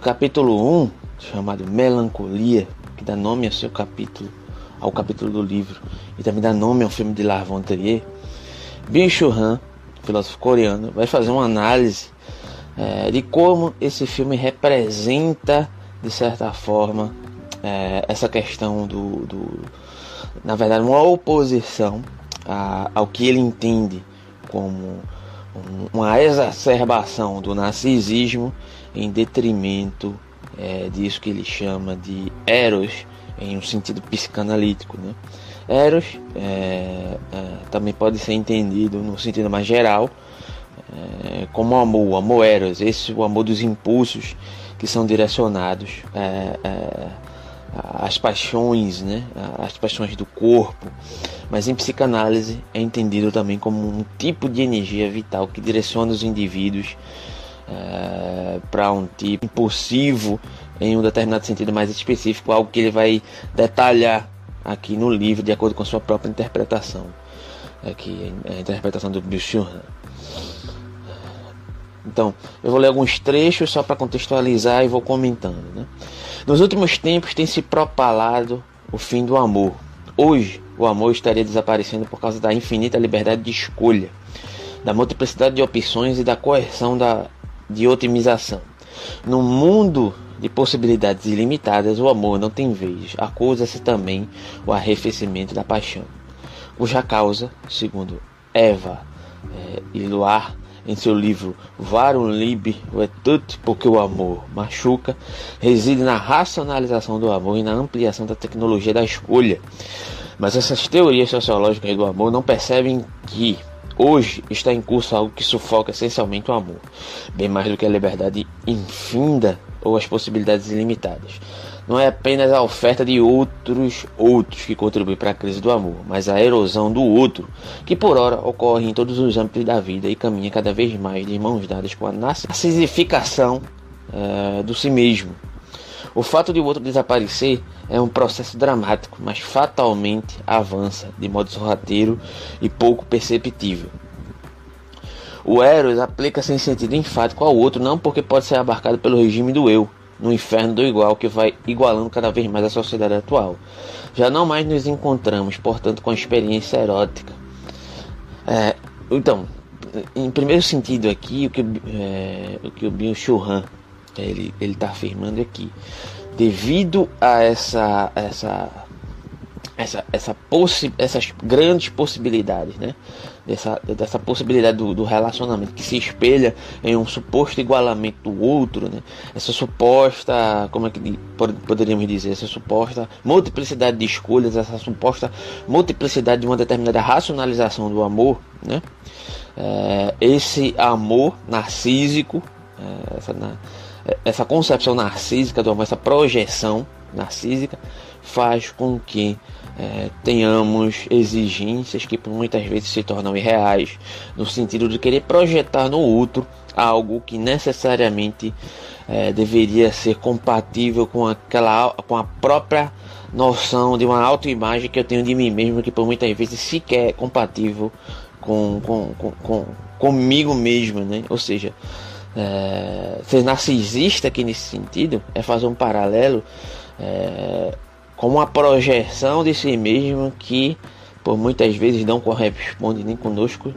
No capítulo 1, chamado Melancolia, que dá nome ao seu capítulo, ao capítulo do livro, e também dá nome ao filme de Lars von Trier, Byung-Chul Han, filósofo coreano, vai fazer uma análise é, de como esse filme representa, de certa forma, é, essa questão do, do, na verdade, uma oposição a, ao que ele entende como uma exacerbação do narcisismo em detrimento é, disso que ele chama de eros em um sentido psicanalítico. Né? Eros é, é, também pode ser entendido no sentido mais geral é, como amor, amor eros, esse o amor dos impulsos que são direcionados é, é, às paixões, né? às paixões do corpo. Mas em psicanálise é entendido também como um tipo de energia vital que direciona os indivíduos é, para um tipo impulsivo em um determinado sentido mais específico, algo que ele vai detalhar aqui no livro de acordo com sua própria interpretação. Aqui é a interpretação do Bill Então, eu vou ler alguns trechos só para contextualizar e vou comentando. Né? Nos últimos tempos tem se propalado o fim do amor. Hoje, o amor estaria desaparecendo por causa da infinita liberdade de escolha, da multiplicidade de opções e da coerção da, de otimização. No mundo de possibilidades ilimitadas, o amor não tem vez. Acusa-se também o arrefecimento da paixão, cuja causa, segundo Eva é, e em seu livro Varum Lib Vetut, porque o amor machuca, reside na racionalização do amor e na ampliação da tecnologia da escolha. Mas essas teorias sociológicas do amor não percebem que hoje está em curso algo que sufoca essencialmente o amor, bem mais do que a liberdade infinda ou as possibilidades ilimitadas. Não é apenas a oferta de outros outros que contribui para a crise do amor, mas a erosão do outro, que por hora ocorre em todos os âmbitos da vida e caminha cada vez mais de mãos dadas com a narcissificação uh, do si mesmo. O fato de o outro desaparecer é um processo dramático, mas fatalmente avança de modo sorrateiro e pouco perceptível. O Eros aplica-se em sentido enfático ao outro, não porque pode ser abarcado pelo regime do eu, no inferno do igual que vai igualando cada vez mais a sociedade atual. Já não mais nos encontramos, portanto, com a experiência erótica. É, então, em primeiro sentido aqui, o que, é, o, que o Bill Churran ele está afirmando aqui, devido a essa essa essa, essa possi essas grandes possibilidades, né? Dessa, dessa possibilidade do, do, relacionamento que se espelha em um suposto igualamento do outro, né? Essa suposta, como é que poderíamos dizer, essa suposta multiplicidade de escolhas, essa suposta multiplicidade de uma determinada racionalização do amor, né? É, esse amor narcísico, é, essa, na, essa concepção narcísica do amor, essa projeção narcísica faz com que é, tenhamos exigências que muitas vezes se tornam irreais, no sentido de querer projetar no outro algo que necessariamente é, deveria ser compatível com aquela com a própria noção de uma autoimagem que eu tenho de mim mesmo, que por muitas vezes sequer é compatível com, com, com, com comigo mesmo, né? Ou seja, é, ser narcisista aqui nesse sentido é fazer um paralelo é, como uma projeção de si mesmo que por muitas vezes não corresponde nem conosco,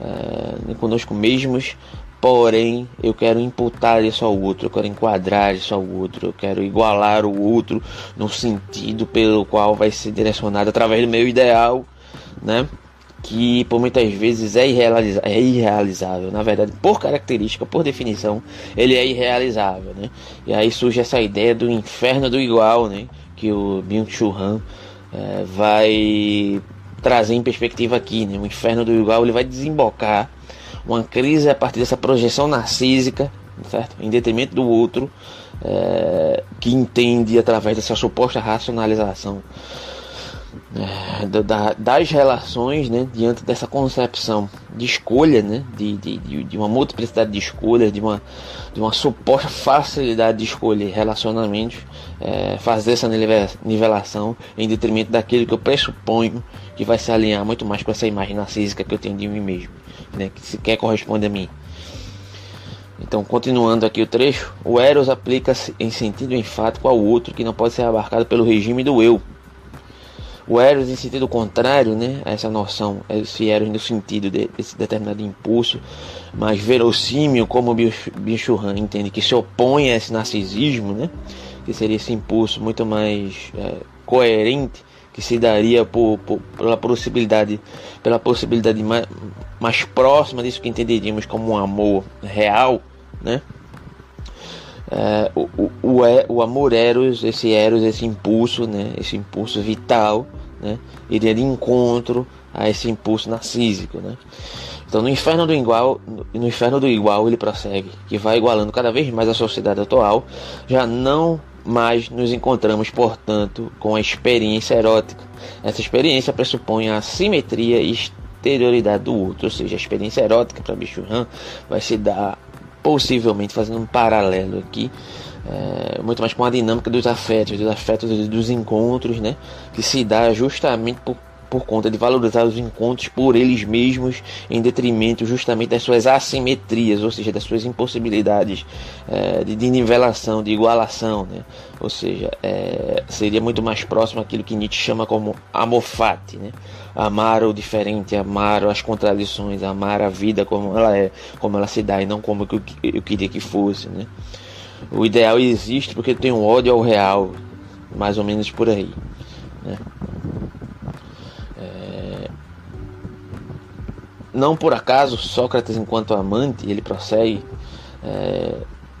é, nem conosco mesmos, porém eu quero imputar isso ao outro, eu quero enquadrar isso ao outro, eu quero igualar o outro no sentido pelo qual vai ser direcionado através do meu ideal, né? Que por muitas vezes é, irrealiza é irrealizável, na verdade, por característica, por definição, ele é irrealizável, né? E aí surge essa ideia do inferno do igual, né? que o Byung-Chul Han é, vai trazer em perspectiva aqui, né? O inferno do igual ele vai desembocar uma crise a partir dessa projeção narcísica, certo? Em detrimento do outro, é, que entende através dessa suposta racionalização é, da, das relações, né, diante dessa concepção de escolha, né, de, de, de, uma multiplicidade de escolhas, de uma, de uma suposta facilidade de escolher relacionamentos, é, fazer essa nivelação em detrimento daquilo que eu pressuponho que vai se alinhar muito mais com essa imagem narcísica que eu tenho de mim mesmo, né, que sequer corresponde a mim. Então, continuando aqui o trecho, o Eros aplica-se em sentido enfático ao outro que não pode ser abarcado pelo regime do eu. O Eros, em sentido contrário, né, a essa noção, esse Eros no sentido de, desse determinado impulso, mais verossímil, como o Bicho entende, que se opõe a esse narcisismo, né, que seria esse impulso muito mais é, coerente que se daria por, por, pela possibilidade pela possibilidade mais, mais próxima disso que entenderíamos como um amor real, né? É, o, o, o, o, amor eros, esse eros, esse impulso, né? Esse impulso vital, né? Iria de encontro a esse impulso narcísico, né? Então, no inferno do igual, no inferno do igual, ele prossegue, que vai igualando cada vez mais a sociedade atual, já não mas nos encontramos, portanto, com a experiência erótica. Essa experiência pressupõe a simetria e exterioridade do outro, ou seja, a experiência erótica para Bicho Han vai se dar possivelmente fazendo um paralelo aqui. É, muito mais com a dinâmica dos afetos, dos afetos dos encontros, né? Que se dá justamente por por conta de valorizar os encontros por eles mesmos em detrimento justamente das suas assimetrias, ou seja, das suas impossibilidades é, de, de, nivelação, de igualação, né? ou seja, é, seria muito mais próximo àquilo que Nietzsche chama como amorfate, né? amar o diferente, amar as contradições, amar a vida como ela é, como ela se dá e não como eu, eu queria que fosse. Né? O ideal existe porque tem um ódio ao real, mais ou menos por aí. Né? Não por acaso, Sócrates, enquanto amante, ele prossegue, é,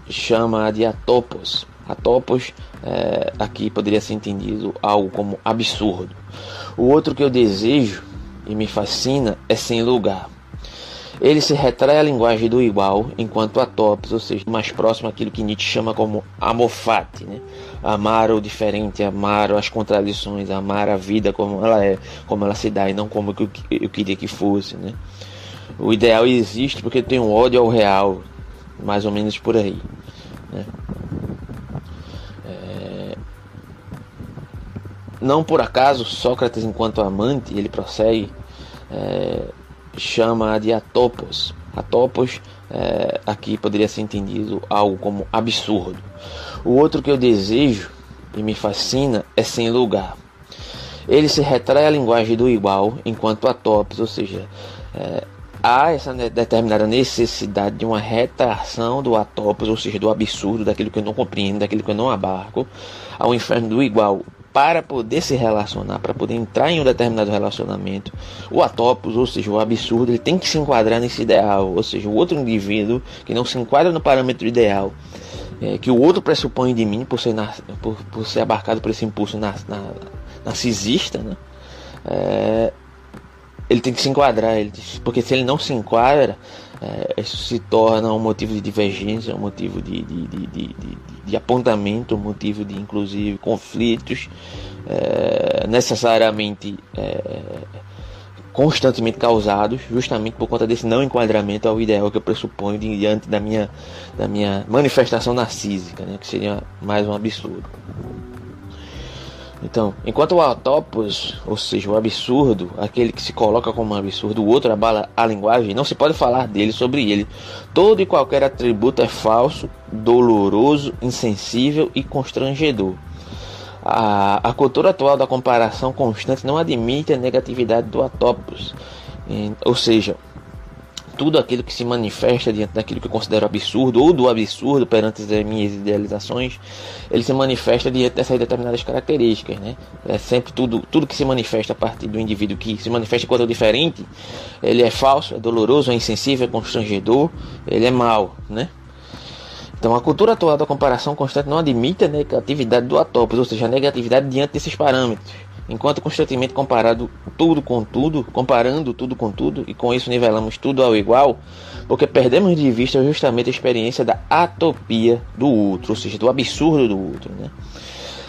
chama de atopos. Atopos é, aqui poderia ser entendido algo como absurdo. O outro que eu desejo e me fascina é sem lugar. Ele se retrai à linguagem do igual, enquanto atopos, ou seja, mais próximo àquilo que Nietzsche chama como amorfate, né? amar o diferente, amar as contradições, amar a vida como ela é, como ela se dá e não como eu, eu queria que fosse, né? O ideal existe porque tem um ódio ao real, mais ou menos por aí, né? É... Não por acaso Sócrates, enquanto amante, ele prossegue, é... chama de atopos. Atopos é... aqui poderia ser entendido algo como absurdo. O outro que eu desejo e me fascina é sem lugar. Ele se retrai à linguagem do igual, enquanto a topos, ou seja, é, há essa determinada necessidade de uma retração do atopos, ou seja, do absurdo, daquilo que eu não compreendo, daquilo que eu não abarco, ao inferno do igual, para poder se relacionar, para poder entrar em um determinado relacionamento, o atopos, ou seja, o absurdo, ele tem que se enquadrar nesse ideal, ou seja, o outro indivíduo que não se enquadra no parâmetro ideal, é, que o outro pressupõe de mim por ser, por, por ser abarcado por esse impulso na, na, narcisista, né? É, ele tem que se enquadrar, ele, porque se ele não se enquadra, é, isso se torna um motivo de divergência, um motivo de, de, de, de, de apontamento, um motivo de inclusive conflitos, é, necessariamente é, constantemente causados, justamente por conta desse não enquadramento ao ideal que eu pressuponho diante da minha, da minha manifestação narcísica, né, que seria mais um absurdo. Então, enquanto o atopos, ou seja, o absurdo, aquele que se coloca como um absurdo, o outro abala a linguagem, não se pode falar dele sobre ele. Todo e qualquer atributo é falso, doloroso, insensível e constrangedor. A, a cultura atual da comparação constante não admite a negatividade do atopos, ou seja, tudo aquilo que se manifesta diante daquilo que eu considero absurdo ou do absurdo perante as minhas idealizações, ele se manifesta diante dessas determinadas características, né? É sempre tudo, tudo que se manifesta a partir do indivíduo que se manifesta enquanto diferente, ele é falso, é doloroso, é insensível, é constrangedor, ele é mau, né? Então a cultura atual da comparação constante não admite a negatividade do atópos, ou seja, a negatividade diante desses parâmetros enquanto constantemente comparado tudo com tudo, comparando tudo com tudo, e com isso nivelamos tudo ao igual, porque perdemos de vista justamente a experiência da atopia do outro, ou seja, do absurdo do outro. Né?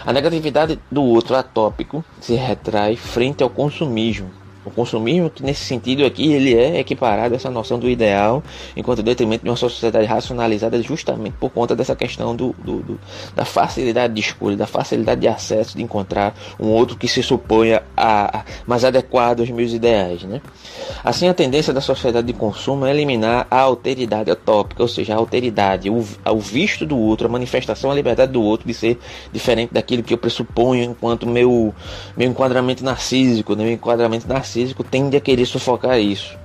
A negatividade do outro atópico se retrai frente ao consumismo, O consumismo, que nesse sentido aqui, ele é equiparado a essa noção do ideal, enquanto detrimento de uma sociedade racionalizada justamente por conta dessa questão do, do, do, da facilidade de escolha, da facilidade de acesso, de encontrar um outro que se suponha a, a mais adequado aos meus ideais. Né? Assim, a tendência da sociedade de consumo é eliminar a alteridade utópica, ou seja, a alteridade, o, o visto do outro, a manifestação, a liberdade do outro de ser diferente daquilo que eu pressuponho enquanto meu, meu enquadramento narcísico, né? meu enquadramento narcísico narcísico tende a querer sufocar isso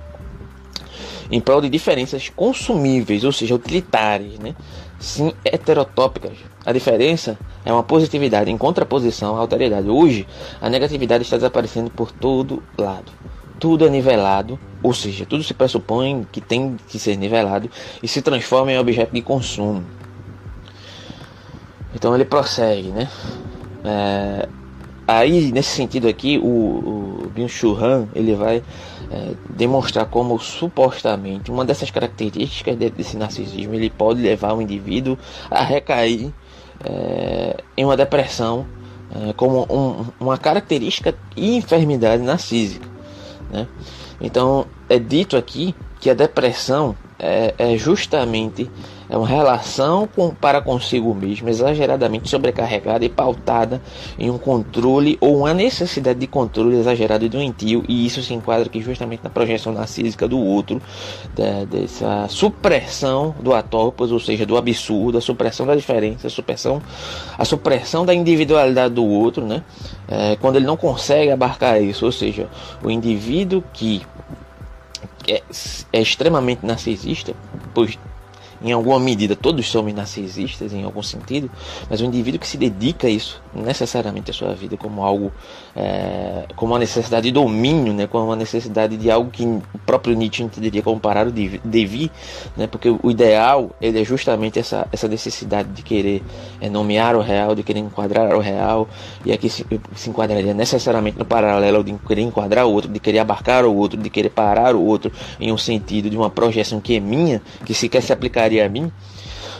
em prol de diferenças consumíveis, ou seja, utilitárias, né? sim heterotópicas. A diferença é uma positividade em contraposição à alteridade. Hoje, a negatividade está desaparecendo por todo lado. Tudo é nivelado, ou seja, tudo se pressupõe que tem que ser nivelado e se transforma em objeto de consumo. Então ele prossegue, né? É, Aí, nesse sentido aqui, o, o Byung-Chul Han, ele vai é, demonstrar como supostamente uma dessas características desse narcisismo ele pode levar o indivíduo a recair é, em uma depressão é, como um, uma característica e enfermidade narcísica. Né? Então, é dito aqui que a depressão é, é justamente é uma relação com, para consigo mesmo exageradamente sobrecarregada e pautada em um controle ou uma necessidade de controle exagerado e doentio, e isso se enquadra aqui justamente na projeção narcísica do outro, da, dessa supressão do atópos, ou seja, do absurdo, a supressão da diferença, a supressão, a supressão da individualidade do outro, né? É, quando ele não consegue abarcar isso, ou seja, o indivíduo que é, é extremamente narcisista, pois em alguma medida todos somos narcisistas em algum sentido, mas o indivíduo que se dedica a isso necessariamente a sua vida como algo, é, como uma necessidade de domínio, né, como uma necessidade de algo que o próprio Nietzsche entenderia como parar o devir, né, porque o ideal ele é justamente essa, essa necessidade de querer é, nomear o real, de querer enquadrar o real, e aqui se, se enquadraria necessariamente no paralelo de querer enquadrar o outro, de querer abarcar o outro, de querer parar o outro em um sentido de uma projeção que é minha, que sequer se aplicaria a mim.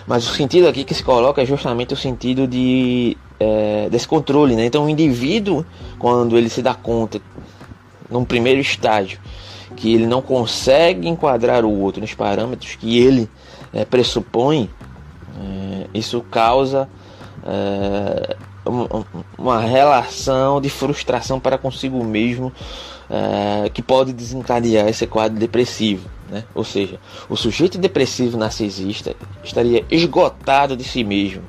Mas o sentido aqui que se coloca é justamente o sentido de, é, desse controle. Né? Então, o indivíduo, quando ele se dá conta, num primeiro estágio, que ele não consegue enquadrar o outro nos parâmetros que ele é, pressupõe, é, isso causa é, uma relação de frustração para consigo mesmo é, que pode desencadear esse quadro depressivo. Né? Ou seja, o sujeito depressivo narcisista estaria esgotado de si mesmo,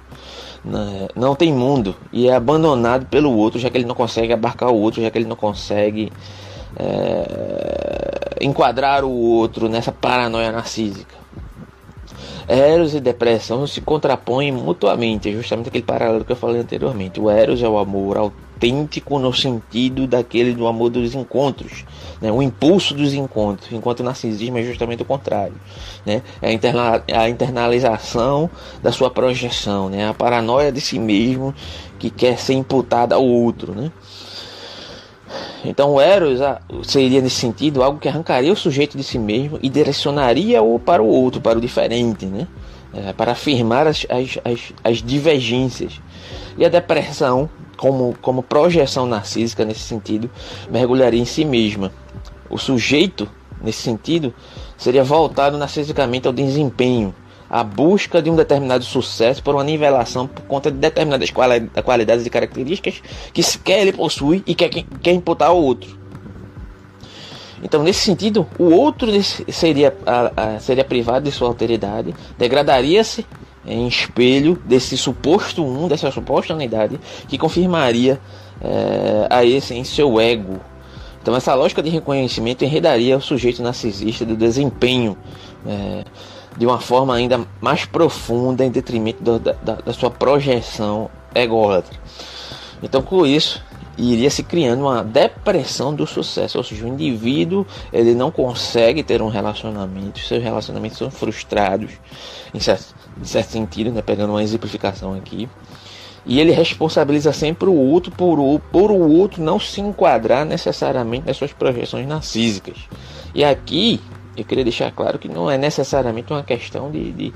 né? não tem mundo e é abandonado pelo outro, já que ele não consegue abarcar o outro, já que ele não consegue é, enquadrar o outro nessa paranoia narcísica. Eros e depressão se contrapõem mutuamente, é justamente aquele paralelo que eu falei anteriormente. O Eros é o amor autêntico no sentido daquele do amor dos encontros, né? o impulso dos encontros, enquanto o narcisismo é justamente o contrário. Né? É a, interna a internalização da sua projeção, né? a paranoia de si mesmo que quer ser imputada ao outro. Né? Então o Eros ah, seria nesse sentido algo que arrancaria o sujeito de si mesmo e direcionaria-o para o outro, para o diferente, né? É, para afirmar as, as, as, as, divergências. E a depressão, como, como projeção narcísica nesse sentido, mergulharia em si mesma. O sujeito, nesse sentido, seria voltado narcisicamente ao desempenho, a busca de um determinado sucesso por uma nivelação por conta de determinadas qualidades e características que sequer ele possui e quer, quer imputar ao outro. Então, nesse sentido, o outro seria, seria privado de sua alteridade, degradaria-se em espelho desse suposto um, dessa suposta unidade, que confirmaria é, a esse em seu ego. Então, essa lógica de reconhecimento enredaria o sujeito narcisista do desempenho. É, de uma forma ainda mais profunda em detrimento do, da, da, sua projeção ególatra. Então, com isso, iria se criando uma depressão do sucesso, ou seja, o indivíduo ele não consegue ter um relacionamento, seus relacionamentos são frustrados, em certo, em certo sentido, né, pegando uma exemplificação aqui, e ele responsabiliza sempre o outro por o, por o outro não se enquadrar necessariamente nas suas projeções narcísicas. E aqui eu queria deixar claro que não é necessariamente uma questão de, de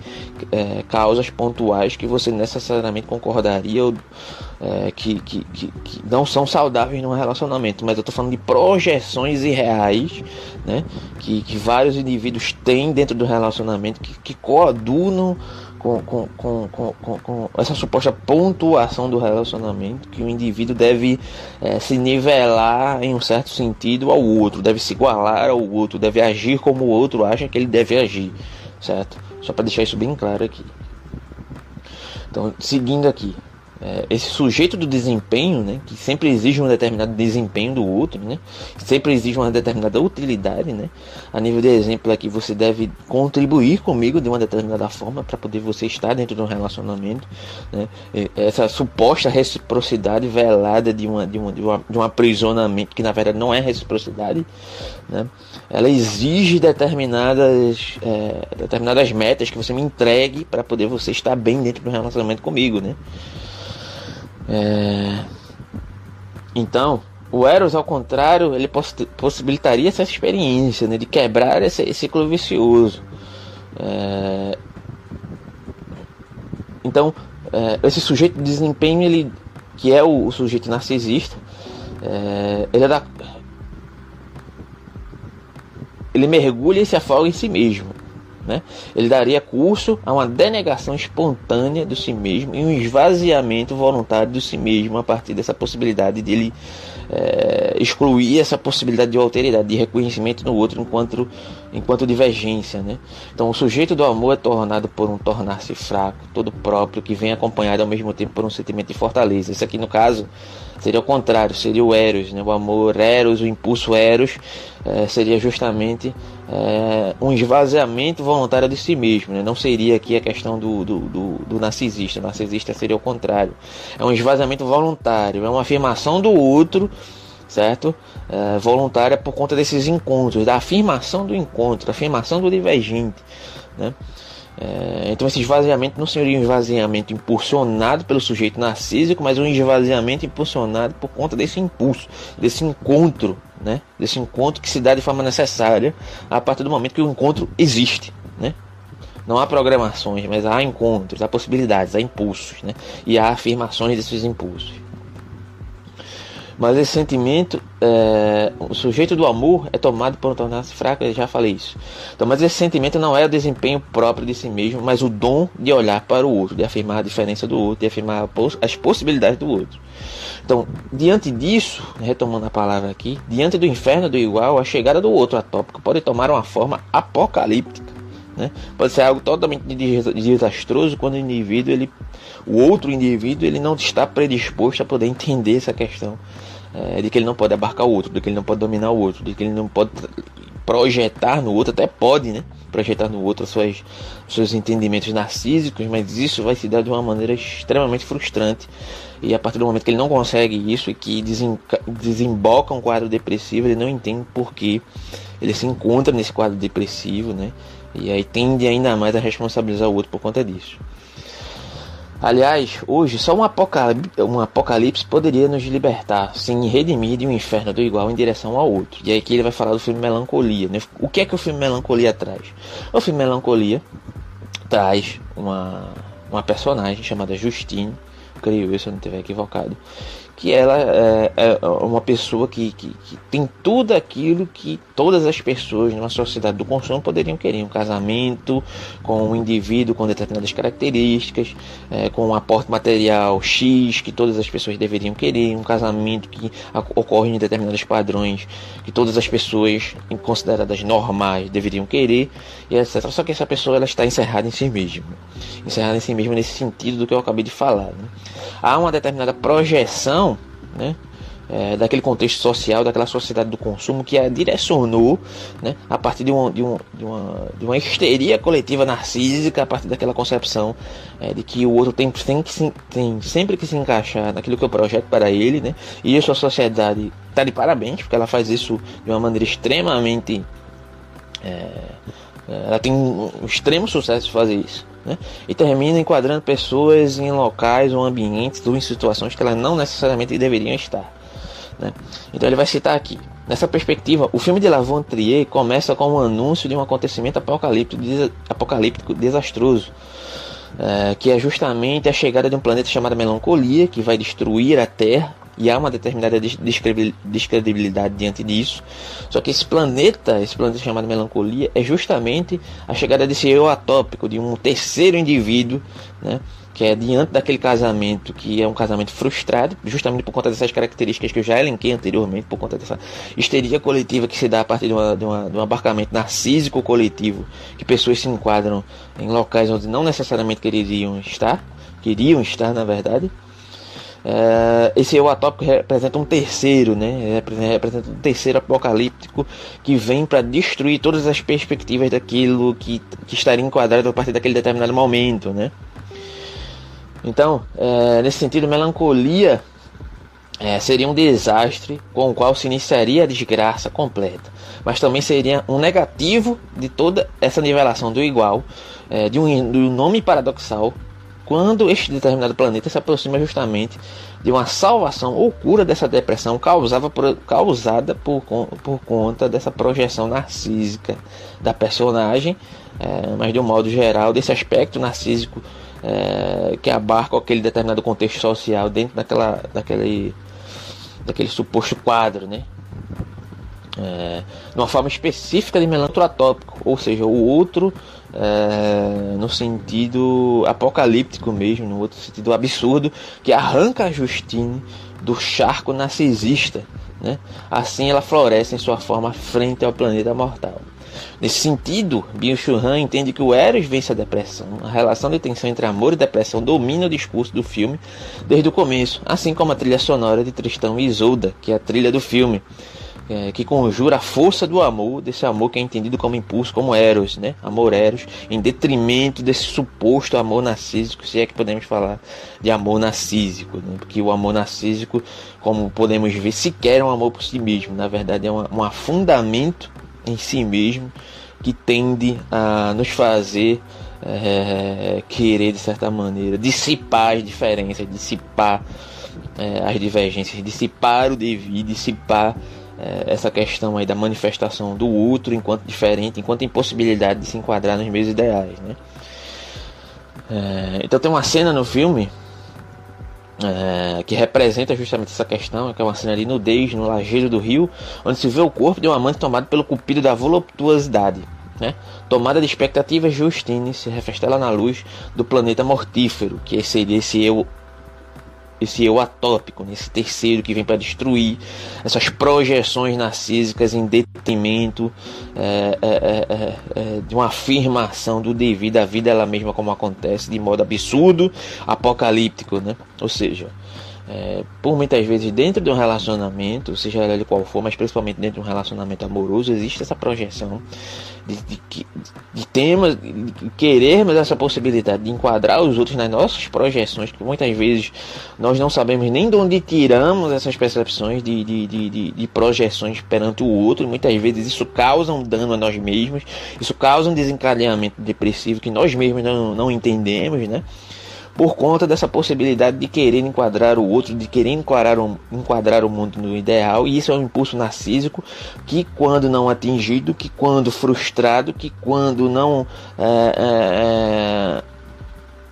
é, causas pontuais que você necessariamente concordaria ou é, que, que, que, que, não são saudáveis num relacionamento, mas eu estou falando de projeções irreais né, que, que vários indivíduos têm dentro do relacionamento que, que coadunam com, com, com, com, com, essa suposta pontuação do relacionamento, que o indivíduo deve é, se nivelar em um certo sentido ao outro, deve se igualar ao outro, deve agir como o outro acha que ele deve agir, certo? Só para deixar isso bem claro aqui. Então, seguindo aqui, é, esse sujeito do desempenho, né, que sempre exige um determinado desempenho do outro, né, sempre exige uma determinada utilidade, né, a nível de exemplo aqui você deve contribuir comigo de uma determinada forma para poder você estar dentro de um relacionamento, né, essa suposta reciprocidade velada de uma de uma, de uma, de um aprisionamento que na verdade não é reciprocidade, né, ela exige determinadas é, determinadas metas que você me entregue para poder você estar bem dentro do relacionamento comigo, né. É... Então, o Eros, ao contrário, ele poss possibilitaria essa experiência né, de quebrar esse, ciclo vicioso. É... Então, é, esse sujeito de desempenho, ele, que é o, o sujeito narcisista, é, ele, da... ele mergulha e se afoga em si mesmo. Né? Ele daria curso a uma denegação espontânea de si mesmo e um esvaziamento voluntário de si mesmo a partir dessa possibilidade de ele é, excluir essa possibilidade de alteridade, de reconhecimento no outro enquanto, enquanto divergência. Né? Então, o sujeito do amor é tornado por um tornar-se fraco, todo próprio, que vem acompanhado ao mesmo tempo por um sentimento de fortaleza. Isso aqui, no caso, seria o contrário, seria o Eros, né? o amor Eros, o impulso Eros, é, seria justamente é, um esvaziamento voluntário de si mesmo. Né? Não seria aqui a questão do, do, do, do narcisista. O narcisista seria o contrário. É um esvaziamento voluntário, é uma afirmação do outro, certo? É, voluntária por conta desses encontros, da afirmação do encontro, da afirmação do divergente. Né? É, então esse esvaziamento não seria um esvaziamento impulsionado pelo sujeito narcísico, mas um esvaziamento impulsionado por conta desse impulso, desse encontro, né? Desse encontro que se dá de forma necessária a partir do momento que o encontro existe, né? Não há programações, mas há encontros, há possibilidades, há impulsos, né? E há afirmações desses impulsos. Mas esse sentimento, é, o sujeito do amor é tomado por tornar-se fraco, eu já falei isso. Então, mas esse sentimento não é o desempenho próprio de si mesmo, mas o dom de olhar para o outro, de afirmar a diferença do outro, de afirmar as possibilidades do outro. Então, diante disso, retomando a palavra aqui, diante do inferno do igual, a chegada do outro atópico pode tomar uma forma apocalíptica. Né? Pode ser algo totalmente desastroso quando o indivíduo, ele, o outro indivíduo, ele não está predisposto a poder entender essa questão é, de que ele não pode abarcar o outro, de que ele não pode dominar o outro, de que ele não pode projetar no outro, até pode, né? Projetar no outro suas, seus entendimentos narcísicos, mas isso vai se dar de uma maneira extremamente frustrante. E a partir do momento que ele não consegue isso e que desemboca um quadro depressivo, ele não entende por que ele se encontra nesse quadro depressivo, né? E aí tende ainda mais a responsabilizar o outro por conta disso. Aliás, hoje só um apocalipse, um apocalipse poderia nos libertar, sem redimir de um inferno do igual em direção ao outro. E aí que ele vai falar do filme Melancolia. Né? O que é que o filme Melancolia traz? O filme Melancolia traz uma, uma personagem chamada Justine, creio eu se eu não estiver equivocado, que ela é, é uma pessoa que, que, que, tem tudo aquilo que todas as pessoas numa sociedade do consumo poderiam querer: um casamento com um indivíduo com determinadas características, é, com um aporte material X que todas as pessoas deveriam querer, um casamento que ocorre em determinados padrões que todas as pessoas consideradas normais deveriam querer, e etc. Só que essa pessoa ela está encerrada em si mesma, encerrada em si mesma nesse sentido do que eu acabei de falar. Né? Há uma determinada projeção né? É, daquele contexto social, daquela sociedade do consumo que a direcionou né, a partir de, um, de, um, de, uma, de uma histeria coletiva narcísica, a partir daquela concepção é, de que o outro tem, tem, que se, tem sempre que se encaixar naquilo que eu projeto para ele, né, e isso a sociedade está de parabéns, porque ela faz isso de uma maneira extremamente. É, ela tem um extremo sucesso de fazer isso. Né? E termina enquadrando pessoas em locais ou ambientes ou em situações que elas não necessariamente deveriam estar. Né? Então ele vai citar aqui: Nessa perspectiva, o filme de Lavontrier começa com um anúncio de um acontecimento apocalíptico, apocalíptico desastroso, é, que é justamente a chegada de um planeta chamado Melancolia, que vai destruir a Terra, e há uma determinada descredibilidade diante disso. Só que esse planeta, esse planeta chamado Melancolia, é justamente a chegada desse eu atópico, de um terceiro indivíduo, né? que é diante daquele casamento que é um casamento frustrado, justamente por conta dessas características que eu já elenquei anteriormente, por conta dessa histeria coletiva que se dá a partir de, uma, de, uma, de um abarcamento narcísico coletivo, que pessoas se enquadram em locais onde não necessariamente queriam estar, queriam estar na verdade. É, esse eu atópico representa um terceiro, né? Representa um terceiro apocalíptico que vem para destruir todas as perspectivas daquilo que, que estaria enquadrado a partir daquele determinado momento, né? Então, é, nesse sentido, melancolia é, seria um desastre com o qual se iniciaria a desgraça completa, mas também seria um negativo de toda essa nivelação do igual, é, de um nome paradoxal, quando este determinado planeta se aproxima justamente de uma salvação ou cura dessa depressão causada por, causada por, por conta dessa projeção narcísica da personagem, é, mas de um modo geral, desse aspecto narcísico é, que abarca aquele determinado contexto social dentro daquela, daquele, daquele suposto quadro, né? É, uma forma específica de melantrotópico, ou seja, o outro é, no sentido apocalíptico mesmo, no outro sentido absurdo, que arranca a Justine do charco narcisista. Né? Assim ela floresce em sua forma frente ao planeta mortal. Nesse sentido, Byung-Chul Han entende que o Eros vence a depressão. A relação de tensão entre amor e depressão domina o discurso do filme desde o começo, assim como a trilha sonora de Tristão e Isolda, que é a trilha do filme. É, que conjura a força do amor, desse amor que é entendido como impulso, como Eros, né? Amor Eros, em detrimento desse suposto amor narcísico, se é que podemos falar de amor narcísico, né? Porque o amor narcísico, como podemos ver, sequer é um amor por si mesmo, na verdade é um, afundamento em si mesmo que tende a nos fazer é, querer, de certa maneira, dissipar as diferenças, dissipar é, as divergências, dissipar o devido, dissipar essa questão aí da manifestação do outro enquanto diferente, enquanto impossibilidade de se enquadrar nos meus ideais. Né? É, então tem uma cena no filme é, que representa justamente essa questão, que é uma cena de nudez no lajeiro do rio, onde se vê o corpo de um amante tomado pelo cupido da voluptuosidade. Né? Tomada de expectativas, Justine se refestela na luz do planeta mortífero, que seria esse eu esse eu atópico, nesse terceiro que vem para destruir essas projeções narcísicas em detrimento é, é, é, é, é de uma afirmação do devido à vida ela mesma como acontece de modo absurdo, apocalíptico, né? Ou seja, é, por muitas vezes dentro de um relacionamento, seja ele qual for, mas principalmente dentro de um relacionamento amoroso, existe essa projeção de, de, de termos, de querermos essa possibilidade de enquadrar os outros nas nossas projeções, que muitas vezes nós não sabemos nem de onde tiramos essas percepções de, de, de, de projeções perante o outro, muitas vezes isso causa um dano a nós mesmos, isso causa um desencadeamento depressivo que nós mesmos não, não entendemos, né? Por conta dessa possibilidade de querer enquadrar o outro, de querer enquadrar o, enquadrar o mundo no ideal, e isso é um impulso narcísico que, quando não atingido, que quando frustrado, que quando não. É, é, é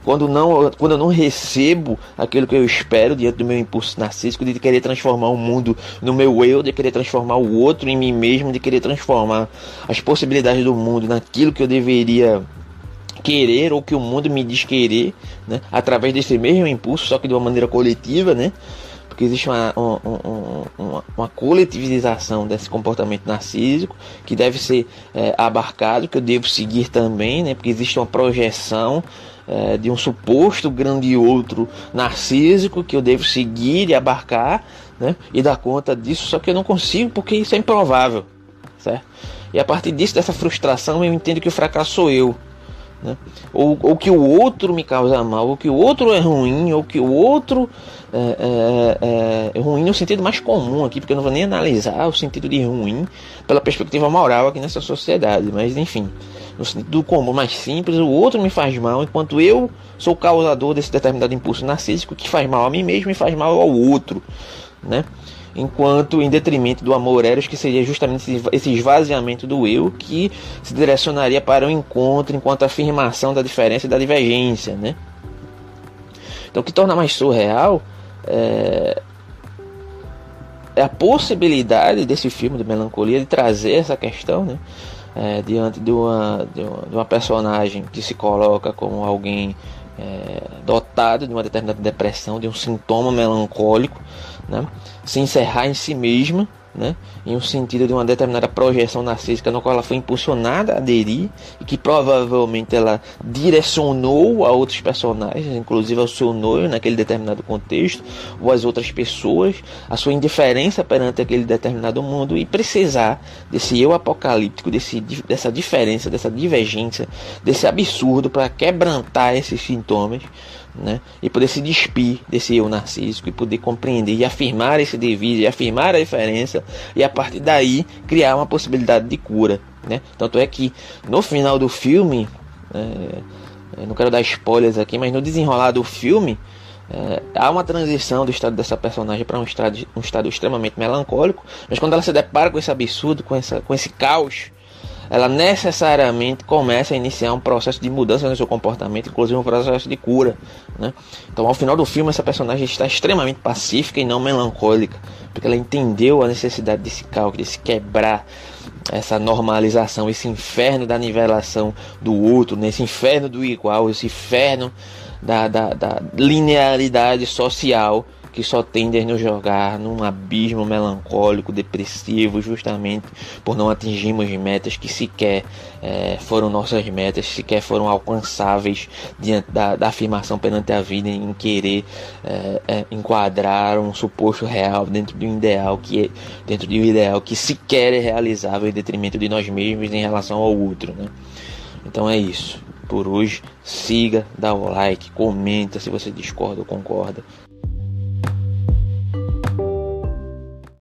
quando, não, quando eu não recebo aquilo que eu espero diante do meu impulso narcísico de querer transformar o mundo no meu eu, de querer transformar o outro em mim mesmo, de querer transformar as possibilidades do mundo naquilo que eu deveria querer ou que o mundo me diz querer, né? através desse mesmo impulso, só que de uma maneira coletiva, né? porque existe uma, uma, uma, uma coletivização desse comportamento narcísico que deve ser é, abarcado, que eu devo seguir também, né? porque existe uma projeção é, de um suposto grande outro narcísico que eu devo seguir e abarcar né? e dar conta disso, só que eu não consigo porque isso é improvável, certo? E a partir disso, dessa frustração, eu entendo que o fracasso sou eu. Né? Ou, ou que o outro me causa mal, ou que o outro é ruim, ou que o outro é, é, é, é, ruim no sentido mais comum aqui, porque eu não vou nem analisar o sentido de ruim pela perspectiva moral aqui nessa sociedade, mas enfim, no sentido comum mais simples, o outro me faz mal, enquanto eu sou causador desse determinado impulso narcísico que faz mal a mim mesmo e faz mal ao outro, né? Enquanto em detrimento do amor eros, que seria justamente esse esvaziamento do eu que se direcionaria para o encontro enquanto afirmação da diferença e da divergência, né? Então, o que torna mais surreal é, é a possibilidade desse filme de melancolia de trazer essa questão, né? É, diante de uma, de uma, de uma personagem que se coloca como alguém é, dotado de uma determinada depressão, de um sintoma melancólico, né? se encerrar em si mesma né, em um sentido de uma determinada projeção narcísica no qual ela foi impulsionada a aderir e que provavelmente ela direcionou a outros personagens, inclusive ao seu noivo naquele determinado contexto, ou às outras pessoas, a sua indiferença perante aquele determinado mundo e precisar desse eu apocalíptico, desse, dessa diferença, dessa divergência, desse absurdo para quebrantar esses sintomas né? E poder se despir desse eu narcísico e poder compreender e afirmar esse devido e afirmar a diferença e a partir daí criar uma possibilidade de cura, né? Tanto é que no final do filme, é, não quero dar spoilers aqui, mas no desenrolar do filme é, há uma transição do estado dessa personagem para um estado, um estado extremamente melancólico, mas quando ela se depara com esse absurdo, com, essa, com esse caos ela necessariamente começa a iniciar um processo de mudança no seu comportamento, inclusive um processo de cura. Né? Então, ao final do filme, essa personagem está extremamente pacífica e não melancólica, porque ela entendeu a necessidade desse caos, de se quebrar essa normalização, esse inferno da nivelação do outro, nesse inferno do igual, esse inferno da, da, da linearidade social que só tende a nos jogar num abismo melancólico, depressivo, justamente por não atingirmos metas que sequer é, foram nossas metas, sequer foram alcançáveis diante da, da afirmação perante a vida em querer é, é, enquadrar um suposto real dentro de um ideal que é, dentro de um ideal que sequer é realizável em detrimento de nós mesmos em relação ao outro, né? Então é isso. Por hoje, siga, dá o like, comenta se você discorda ou concorda.